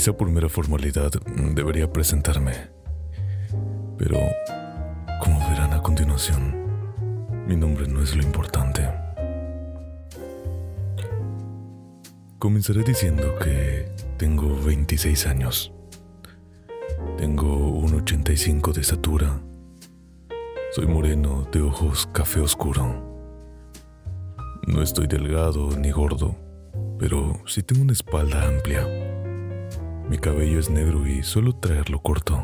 Quizá por mera formalidad debería presentarme. Pero, como verán a continuación, mi nombre no es lo importante. Comenzaré diciendo que tengo 26 años. Tengo un 85 de estatura. Soy moreno de ojos café oscuro. No estoy delgado ni gordo, pero sí tengo una espalda amplia. Mi cabello es negro y suelo traerlo corto.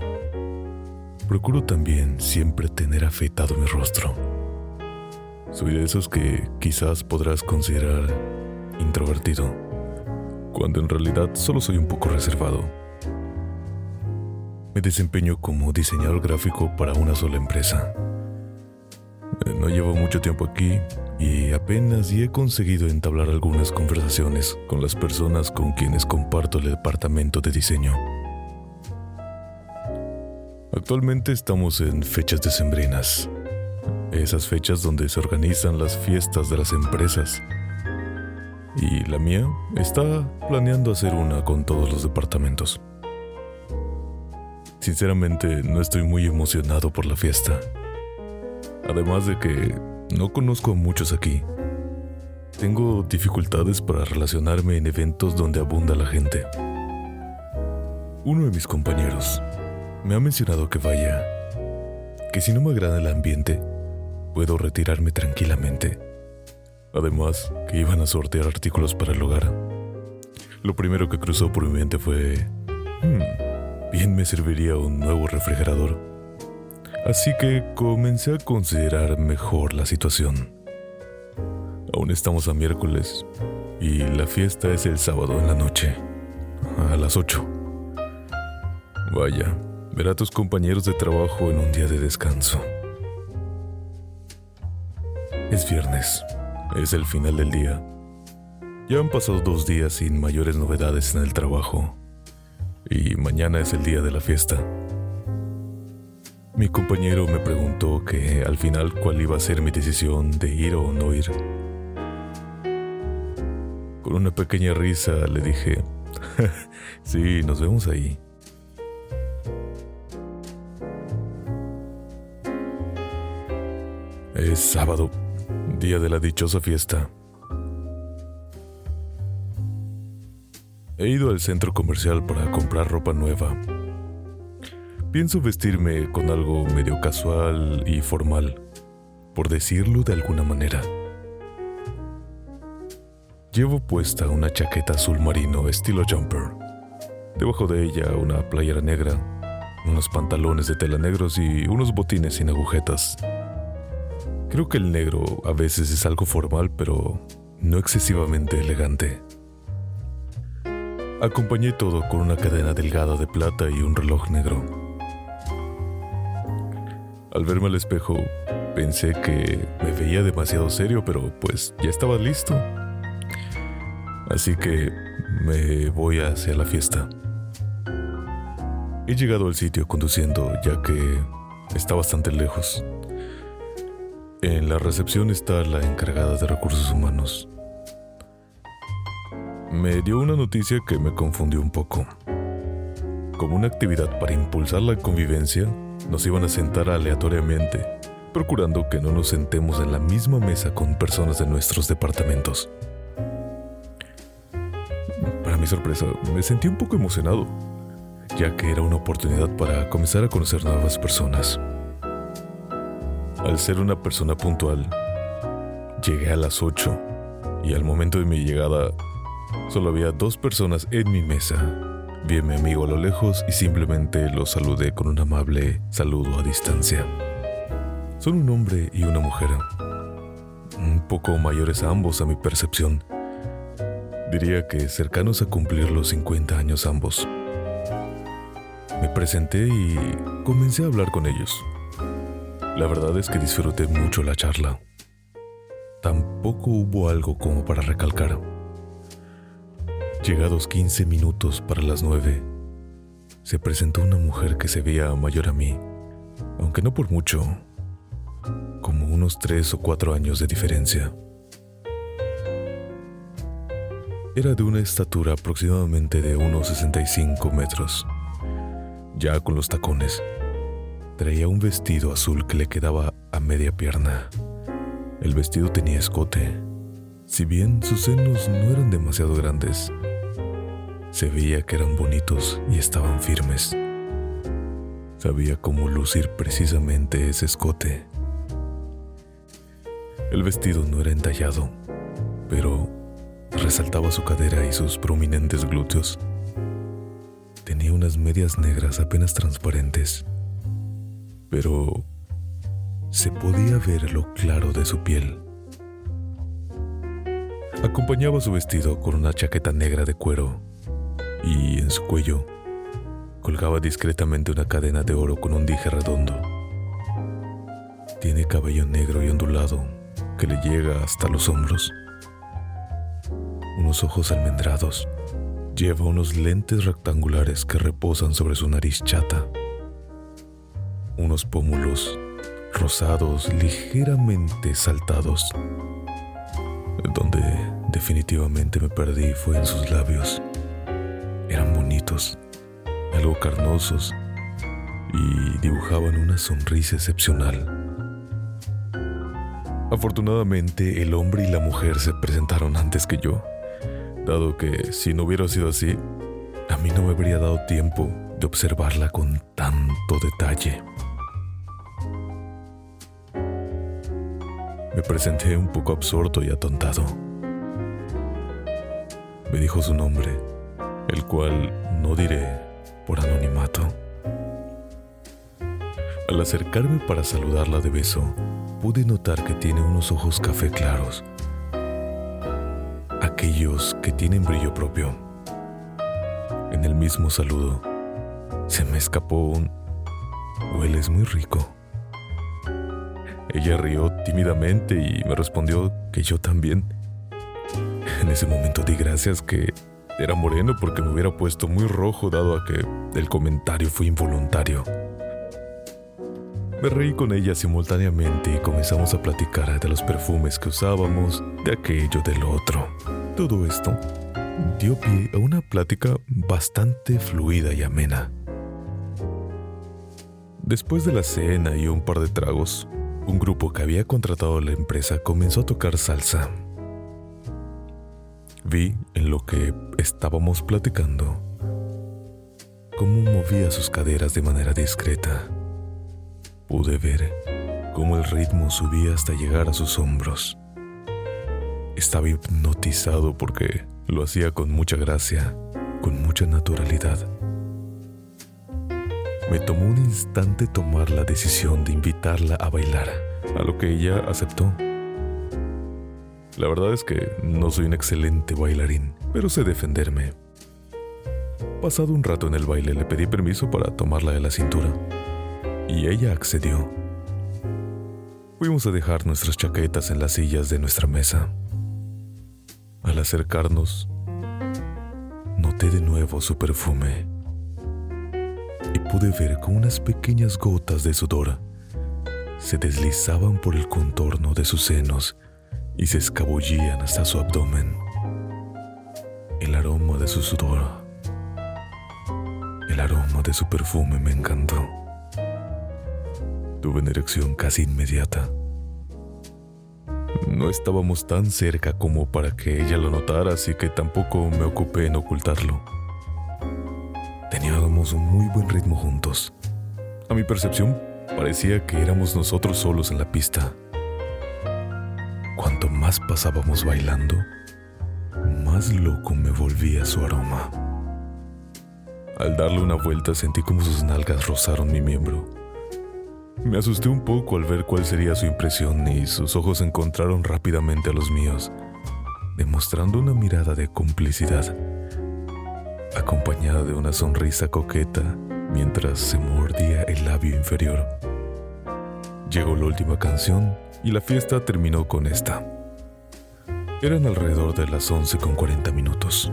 Procuro también siempre tener afeitado mi rostro. Soy de esos que quizás podrás considerar introvertido, cuando en realidad solo soy un poco reservado. Me desempeño como diseñador gráfico para una sola empresa. Eh, no llevo mucho tiempo aquí y apenas y he conseguido entablar algunas conversaciones con las personas con quienes comparto el departamento de diseño. Actualmente estamos en fechas decembrinas, esas fechas donde se organizan las fiestas de las empresas. Y la mía está planeando hacer una con todos los departamentos. Sinceramente no estoy muy emocionado por la fiesta. Además de que no conozco a muchos aquí. Tengo dificultades para relacionarme en eventos donde abunda la gente. Uno de mis compañeros me ha mencionado que vaya, que si no me agrada el ambiente, puedo retirarme tranquilamente. Además, que iban a sortear artículos para el hogar. Lo primero que cruzó por mi mente fue, hmm, bien me serviría un nuevo refrigerador. Así que comencé a considerar mejor la situación. Aún estamos a miércoles y la fiesta es el sábado en la noche, a las 8. Vaya, ver a tus compañeros de trabajo en un día de descanso. Es viernes, es el final del día. Ya han pasado dos días sin mayores novedades en el trabajo y mañana es el día de la fiesta. Mi compañero me preguntó que al final cuál iba a ser mi decisión de ir o no ir. Con una pequeña risa le dije, sí, nos vemos ahí. Es sábado, día de la dichosa fiesta. He ido al centro comercial para comprar ropa nueva Pienso vestirme con algo medio casual y formal, por decirlo de alguna manera. Llevo puesta una chaqueta azul marino estilo jumper. Debajo de ella una playera negra, unos pantalones de tela negros y unos botines sin agujetas. Creo que el negro a veces es algo formal, pero no excesivamente elegante. Acompañé todo con una cadena delgada de plata y un reloj negro. Al verme al espejo, pensé que me veía demasiado serio, pero pues ya estaba listo. Así que me voy hacia la fiesta. He llegado al sitio conduciendo ya que está bastante lejos. En la recepción está la encargada de recursos humanos. Me dio una noticia que me confundió un poco. Como una actividad para impulsar la convivencia, nos iban a sentar aleatoriamente, procurando que no nos sentemos en la misma mesa con personas de nuestros departamentos. Para mi sorpresa, me sentí un poco emocionado, ya que era una oportunidad para comenzar a conocer nuevas personas. Al ser una persona puntual, llegué a las 8 y al momento de mi llegada solo había dos personas en mi mesa Vi a mi amigo a lo lejos y simplemente lo saludé con un amable saludo a distancia. Son un hombre y una mujer. Mm, poco mayores ambos a mi percepción. Diría que cercanos a cumplir los 50 años ambos. Me presenté y comencé a hablar con ellos. La verdad es que disfruté mucho la charla. Tampoco hubo algo como para recalcar. Llegados 15 minutos para las 9, se presentó una mujer que se veía mayor a mí, aunque no por mucho, como unos 3 o 4 años de diferencia. Era de una estatura aproximadamente de unos 65 metros, ya con los tacones. Traía un vestido azul que le quedaba a media pierna. El vestido tenía escote. Si bien sus senos no eran demasiado grandes, se veía que eran bonitos y estaban firmes. Sabía cómo lucir precisamente ese escote. El vestido no era entallado, pero resaltaba su cadera y sus prominentes glúteos. Tenía unas medias negras apenas transparentes pero se podía ver lo claro de su piel. Acompañaba su vestido con una chaqueta negra de cuero y en su cuello colgaba discretamente una cadena de oro con un dije redondo. Tiene cabello negro y ondulado que le llega hasta los hombros. Unos ojos almendrados. Lleva unos lentes rectangulares que reposan sobre su nariz chata unos pómulos rosados ligeramente saltados. Donde definitivamente me perdí fue en sus labios. Eran bonitos, algo carnosos y dibujaban una sonrisa excepcional. Afortunadamente el hombre y la mujer se presentaron antes que yo, dado que si no hubiera sido así, a mí no me habría dado tiempo de observarla con tanto detalle. Me presenté un poco absorto y atontado. Me dijo su nombre, el cual no diré por anonimato. Al acercarme para saludarla de beso, pude notar que tiene unos ojos café claros, aquellos que tienen brillo propio. En el mismo saludo, se me escapó un... Hueles muy rico. Ella rió tímidamente y me respondió que yo también. En ese momento di gracias que era moreno porque me hubiera puesto muy rojo dado a que el comentario fue involuntario. Me reí con ella simultáneamente y comenzamos a platicar de los perfumes que usábamos, de aquello, del otro. Todo esto dio pie a una plática bastante fluida y amena. Después de la cena y un par de tragos, un grupo que había contratado la empresa comenzó a tocar salsa. Vi en lo que estábamos platicando cómo movía sus caderas de manera discreta. Pude ver cómo el ritmo subía hasta llegar a sus hombros. Estaba hipnotizado porque lo hacía con mucha gracia, con mucha naturalidad. Me tomó un instante tomar la decisión de invitarla a bailar, a lo que ella aceptó. La verdad es que no soy un excelente bailarín, pero sé defenderme. Pasado un rato en el baile le pedí permiso para tomarla de la cintura, y ella accedió. Fuimos a dejar nuestras chaquetas en las sillas de nuestra mesa. Al acercarnos, noté de nuevo su perfume y pude ver que unas pequeñas gotas de sudor se deslizaban por el contorno de sus senos y se escabullían hasta su abdomen. El aroma de su sudor, el aroma de su perfume me encantó. Tuve una erección casi inmediata. No estábamos tan cerca como para que ella lo notara, así que tampoco me ocupé en ocultarlo. Teníamos un muy buen ritmo juntos. A mi percepción, parecía que éramos nosotros solos en la pista. Cuanto más pasábamos bailando, más loco me volvía su aroma. Al darle una vuelta sentí como sus nalgas rozaron mi miembro. Me asusté un poco al ver cuál sería su impresión y sus ojos encontraron rápidamente a los míos, demostrando una mirada de complicidad, acompañada de una sonrisa coqueta mientras se mordía el labio inferior. Llegó la última canción y la fiesta terminó con esta. Eran alrededor de las 11 con 40 minutos.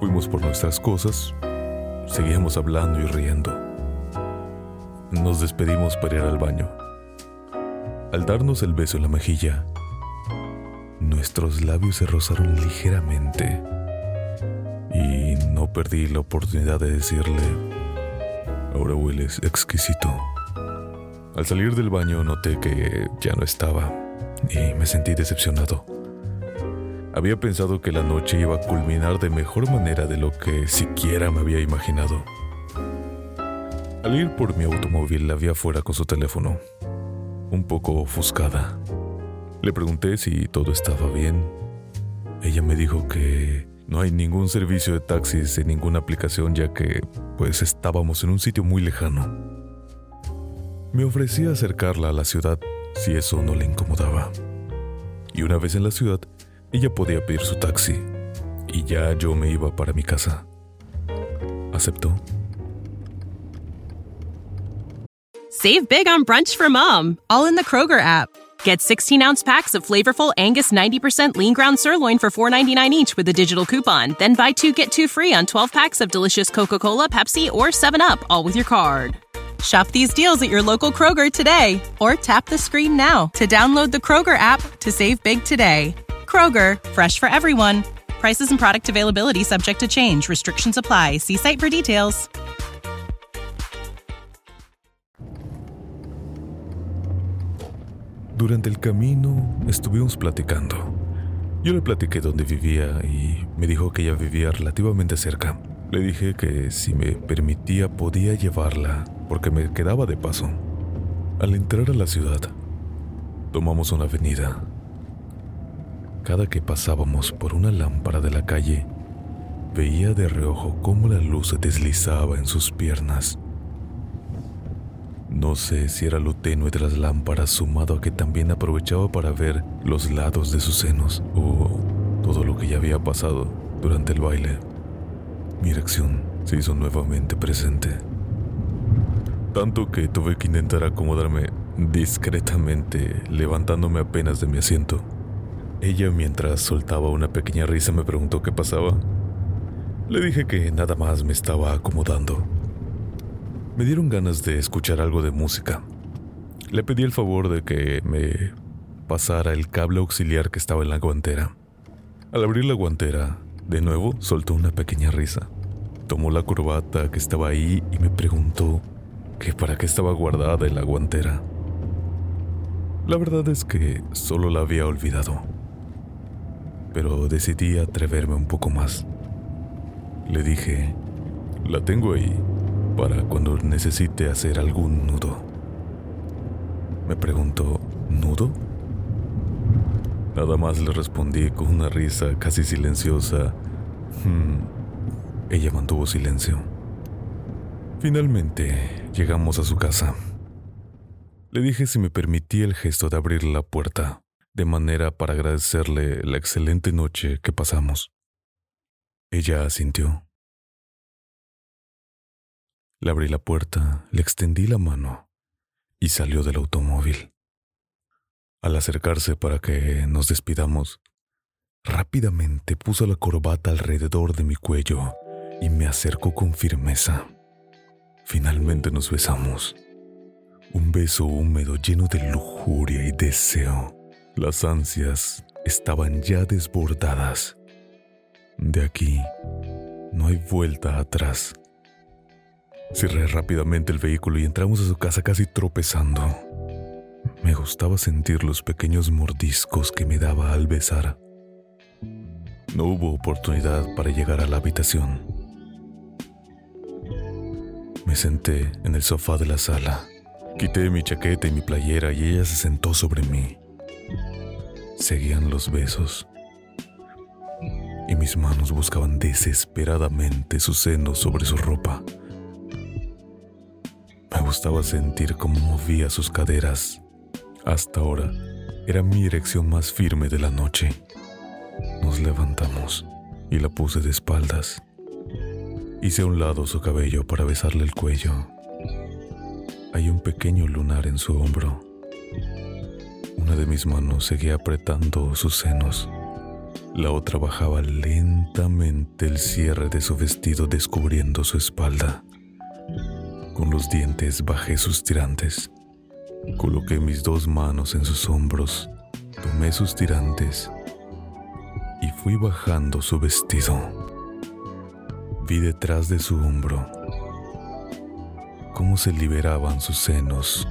Fuimos por nuestras cosas, seguíamos hablando y riendo. Nos despedimos para ir al baño. Al darnos el beso en la mejilla, nuestros labios se rozaron ligeramente y no perdí la oportunidad de decirle, ahora hueles exquisito. Al salir del baño noté que ya no estaba y me sentí decepcionado. Había pensado que la noche iba a culminar de mejor manera de lo que siquiera me había imaginado. Al ir por mi automóvil la vi afuera con su teléfono, un poco ofuscada. Le pregunté si todo estaba bien. Ella me dijo que no hay ningún servicio de taxis en ninguna aplicación ya que pues estábamos en un sitio muy lejano. Me ofrecí acercarla a la ciudad si eso no le incomodaba. Y una vez en la ciudad, ella podía pedir su taxi y ya yo me iba para mi casa. Aceptó. Save big on brunch for mom, all in the Kroger app. Get 16 ounce packs of flavorful Angus 90% lean ground sirloin for $4.99 each with a digital coupon. Then buy two get two free on 12 packs of delicious Coca Cola, Pepsi, or 7UP, all with your card. Shop these deals at your local Kroger today or tap the screen now to download the Kroger app to save big today. Kroger, fresh for everyone. Prices and product availability subject to change. Restrictions apply. See site for details. Durante el camino estuvimos platicando. Yo le platiqué dónde vivía y me dijo que ella vivía relativamente cerca. Le dije que si me permitía podía llevarla porque me quedaba de paso. Al entrar a la ciudad, tomamos una avenida. Cada que pasábamos por una lámpara de la calle, veía de reojo cómo la luz se deslizaba en sus piernas no sé si era lo tenue de las lámparas sumado a que también aprovechaba para ver los lados de sus senos o todo lo que ya había pasado durante el baile. Mi erección se hizo nuevamente presente. Tanto que tuve que intentar acomodarme discretamente, levantándome apenas de mi asiento. Ella, mientras soltaba una pequeña risa, me preguntó qué pasaba. Le dije que nada más me estaba acomodando me dieron ganas de escuchar algo de música. Le pedí el favor de que me pasara el cable auxiliar que estaba en la guantera. Al abrir la guantera, de nuevo soltó una pequeña risa. Tomó la corbata que estaba ahí y me preguntó que para qué estaba guardada en la guantera. La verdad es que solo la había olvidado. Pero decidí atreverme un poco más. Le dije, la tengo ahí para cuando necesite hacer algún nudo. Me preguntó, ¿nudo? Nada más le respondí con una risa casi silenciosa. Hmm. Ella mantuvo silencio. Finalmente llegamos a su casa. Le dije si me permitía el gesto de abrir la puerta, de manera para agradecerle la excelente noche que pasamos. Ella asintió. Le abrí la puerta, le extendí la mano y salió del automóvil. Al acercarse para que nos despidamos, rápidamente puso la corbata alrededor de mi cuello y me acercó con firmeza. Finalmente nos besamos. Un beso húmedo lleno de lujuria y deseo. Las ansias estaban ya desbordadas. De aquí no hay vuelta atrás. Cerré rápidamente el vehículo y entramos a su casa casi tropezando. Me gustaba sentir los pequeños mordiscos que me daba al besar. No hubo oportunidad para llegar a la habitación. Me senté en el sofá de la sala. Quité mi chaqueta y mi playera y ella se sentó sobre mí. Seguían los besos. Y mis manos buscaban desesperadamente su seno sobre su ropa. Me gustaba sentir cómo movía sus caderas. Hasta ahora era mi erección más firme de la noche. Nos levantamos y la puse de espaldas. Hice a un lado su cabello para besarle el cuello. Hay un pequeño lunar en su hombro. Una de mis manos seguía apretando sus senos. La otra bajaba lentamente el cierre de su vestido descubriendo su espalda. Con los dientes bajé sus tirantes. Coloqué mis dos manos en sus hombros, tomé sus tirantes y fui bajando su vestido. Vi detrás de su hombro cómo se liberaban sus senos,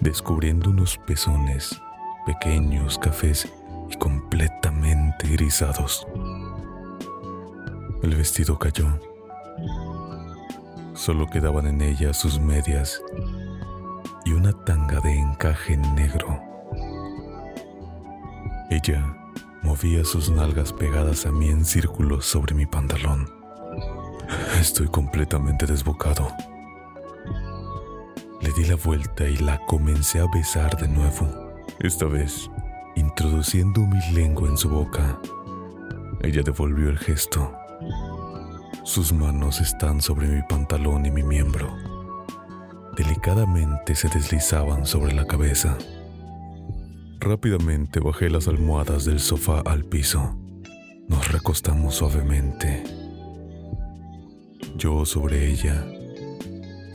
descubriendo unos pezones pequeños, cafés y completamente grisados. El vestido cayó. Solo quedaban en ella sus medias y una encaje negro. Ella movía sus nalgas pegadas a mí en círculos sobre mi pantalón. Estoy completamente desbocado. Le di la vuelta y la comencé a besar de nuevo, esta vez introduciendo mi lengua en su boca. Ella devolvió el gesto. Sus manos están sobre mi pantalón y mi miembro. Delicadamente se deslizaban sobre la cabeza. Rápidamente bajé las almohadas del sofá al piso. Nos recostamos suavemente. Yo sobre ella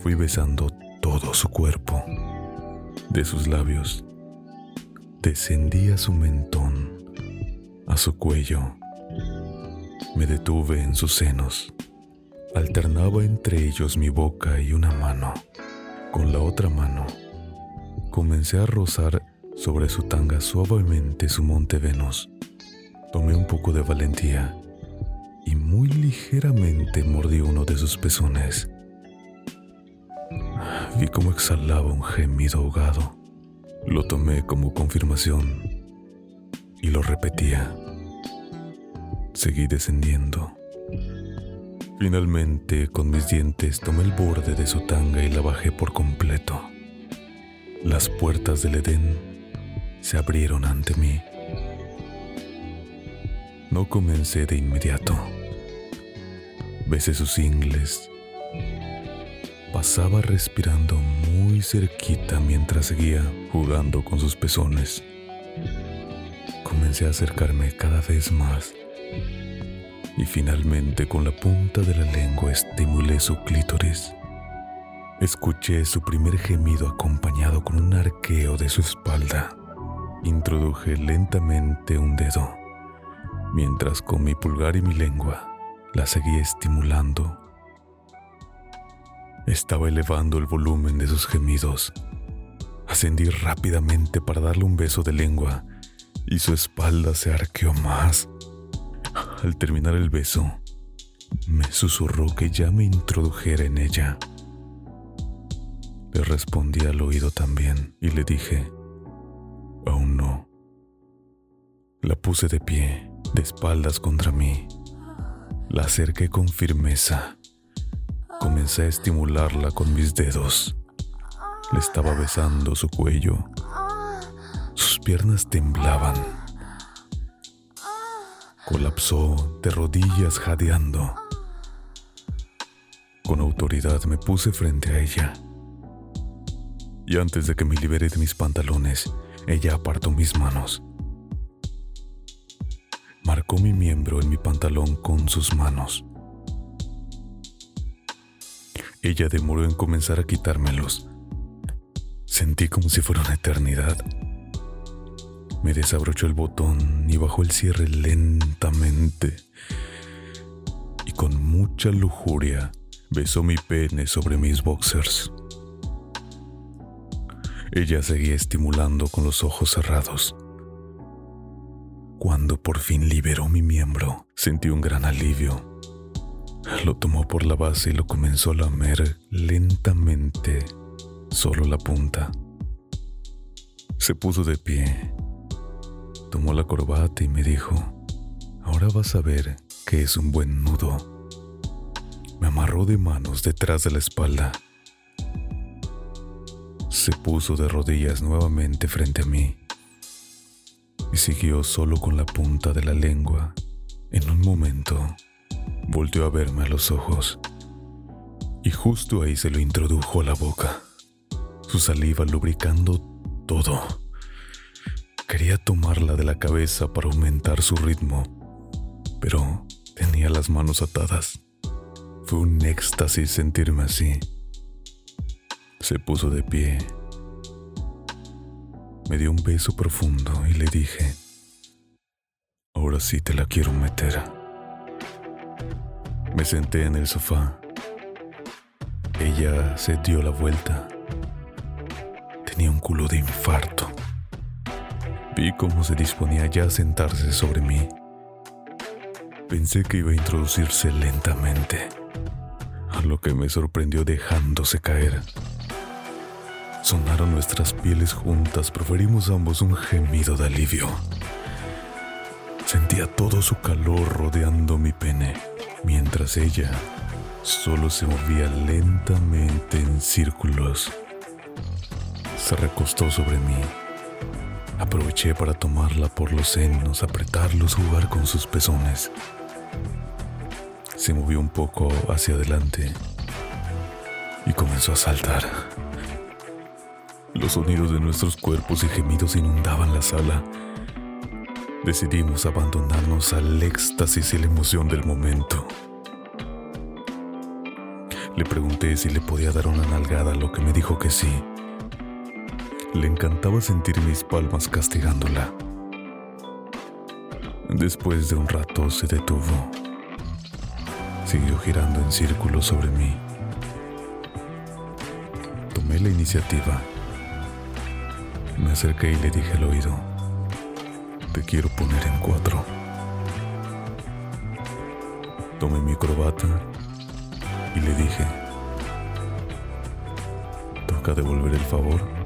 fui besando todo su cuerpo. De sus labios descendí a su mentón, a su cuello. Me detuve en sus senos. Alternaba entre ellos mi boca y una mano. Con la otra mano comencé a rozar sobre su tanga suavemente su monte Venus. Tomé un poco de valentía y muy ligeramente mordí uno de sus pezones. Vi cómo exhalaba un gemido ahogado. Lo tomé como confirmación y lo repetía. Seguí descendiendo. Finalmente, con mis dientes, tomé el borde de su tanga y la bajé por completo. Las puertas del Edén se abrieron ante mí. No comencé de inmediato. Besé sus ingles. Pasaba respirando muy cerquita mientras seguía jugando con sus pezones. Comencé a acercarme cada vez más y finalmente con la punta de la lengua estimulé su clítoris. Escuché su primer gemido acompañado con un arqueo de su espalda. Introduje lentamente un dedo, mientras con mi pulgar y mi lengua la seguía estimulando. Estaba elevando el volumen de sus gemidos. Ascendí rápidamente para darle un beso de lengua y su espalda se arqueó más. Al terminar el beso, me susurró que ya me introdujera en ella. Le respondí al oído también y le dije, aún no. La puse de pie, de espaldas contra mí. La acerqué con firmeza. Comencé a estimularla con mis dedos. Le estaba besando su cuello. Sus piernas temblaban colapsó de rodillas jadeando. Con autoridad me puse frente a ella. Y antes de que me libere de mis pantalones, ella apartó mis manos. Marcó mi miembro en mi pantalón con sus manos. Ella demoró en comenzar a quitármelos. Sentí como si fuera una eternidad. Me desabrochó el botón y bajó el cierre lentamente. Y con mucha lujuria besó mi pene sobre mis boxers. Ella seguía estimulando con los ojos cerrados. Cuando por fin liberó mi miembro, sentí un gran alivio. Lo tomó por la base y lo comenzó a lamer lentamente, solo la punta. Se puso de pie tomó la corbata y me dijo, ahora vas a ver que es un buen nudo. Me amarró de manos detrás de la espalda. Se puso de rodillas nuevamente frente a mí y siguió solo con la punta de la lengua. En un momento, volteó a verme a los ojos y justo ahí se lo introdujo a la boca, su saliva lubricando todo. Quería tomarla de la cabeza para aumentar su ritmo, pero tenía las manos atadas. Fue un éxtasis sentirme así. Se puso de pie. Me dio un beso profundo y le dije, ahora sí te la quiero meter. Me senté en el sofá. Ella se dio la vuelta. Tenía un culo de infarto. Vi cómo se disponía ya a sentarse sobre mí. Pensé que iba a introducirse lentamente, a lo que me sorprendió dejándose caer. Sonaron nuestras pieles juntas, proferimos ambos un gemido de alivio. Sentía todo su calor rodeando mi pene, mientras ella solo se movía lentamente en círculos. Se recostó sobre mí. Aproveché para tomarla por los senos, apretarlos, jugar con sus pezones. Se movió un poco hacia adelante y comenzó a saltar. Los sonidos de nuestros cuerpos y gemidos inundaban la sala. Decidimos abandonarnos al éxtasis y la emoción del momento. Le pregunté si le podía dar una nalgada, lo que me dijo que sí. Le encantaba sentir mis palmas castigándola. Después de un rato se detuvo. Siguió girando en círculos sobre mí. Tomé la iniciativa me acerqué y le dije al oído, te quiero poner en cuatro. Tomé mi corbata y le dije, toca devolver el favor.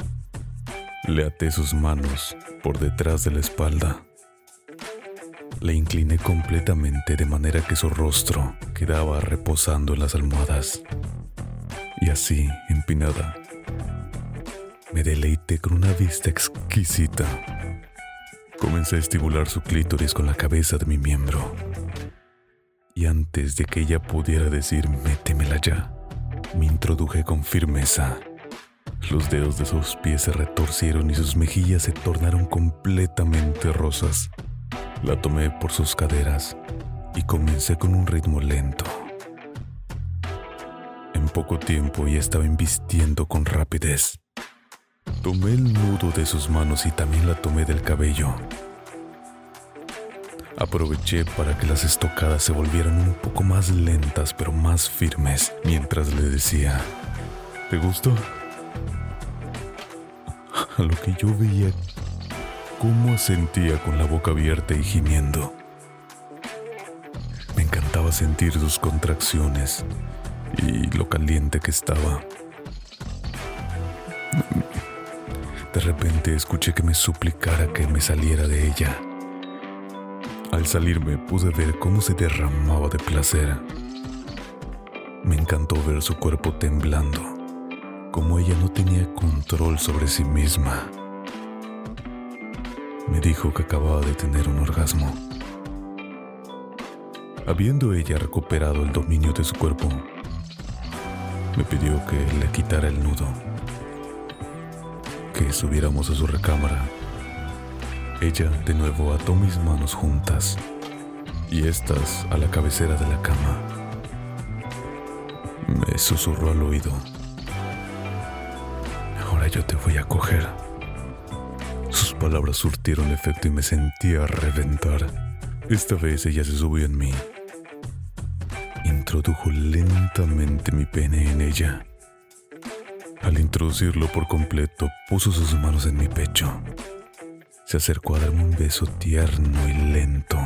Le até sus manos por detrás de la espalda. Le incliné completamente de manera que su rostro quedaba reposando en las almohadas. Y así, empinada, me deleité con una vista exquisita. Comencé a estimular su clítoris con la cabeza de mi miembro. Y antes de que ella pudiera decir métemela ya, me introduje con firmeza. Los dedos de sus pies se retorcieron y sus mejillas se tornaron completamente rosas. La tomé por sus caderas y comencé con un ritmo lento. En poco tiempo ya estaba invistiendo con rapidez. Tomé el nudo de sus manos y también la tomé del cabello. Aproveché para que las estocadas se volvieran un poco más lentas pero más firmes mientras le decía, ¿te gustó? A lo que yo veía cómo sentía con la boca abierta y gimiendo. Me encantaba sentir sus contracciones y lo caliente que estaba. De repente escuché que me suplicara que me saliera de ella. Al salirme pude ver cómo se derramaba de placer. Me encantó ver su cuerpo temblando, como ella no tenía control sobre sí misma. Me dijo que acababa de tener un orgasmo. Habiendo ella recuperado el dominio de su cuerpo, me pidió que le quitara el nudo que subiéramos a su recámara. Ella de nuevo ató mis manos juntas y estas a la cabecera de la cama. Me susurró al oído. Yo te voy a coger. Sus palabras surtieron efecto y me sentía reventar. Esta vez ella se subió en mí. Introdujo lentamente mi pene en ella al introducirlo por completo, puso sus manos en mi pecho. Se acercó a darme un beso tierno y lento.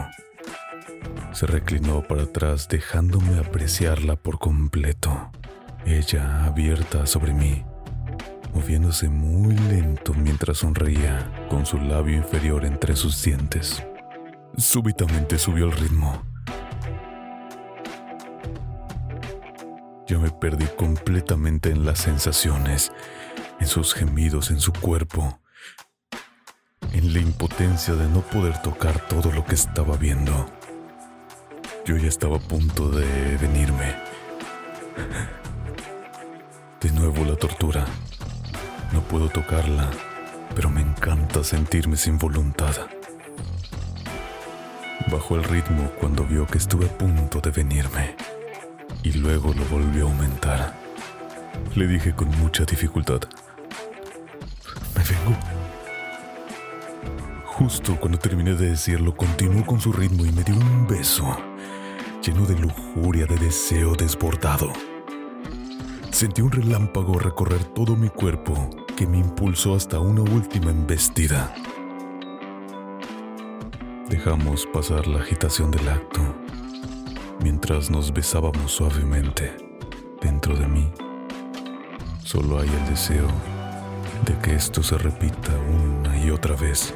Se reclinó para atrás dejándome apreciarla por completo. Ella abierta sobre mí, moviéndose muy lento mientras sonreía con su labio inferior entre sus dientes. Súbitamente subió el ritmo Yo me perdí completamente en las sensaciones en sus gemidos, en su cuerpo, en la impotencia de no poder tocar todo lo que estaba viendo. Yo ya estaba a punto de venirme. De nuevo la tortura. No puedo tocarla, pero me encanta sentirme sin voluntad. Bajó el ritmo cuando vio que estuve a punto de venirme y luego lo volvió a aumentar. Le dije con mucha dificultad, me vengo. Justo cuando terminé de decirlo, continuó con su ritmo y me dio un beso, lleno de lujuria, de deseo desbordado. Sentí un relámpago recorrer todo mi cuerpo que me impulsó hasta una última embestida. Dejamos pasar la agitación del acto mientras nos besábamos suavemente. Dentro de mí solo hay el deseo de que esto se repita una y otra vez.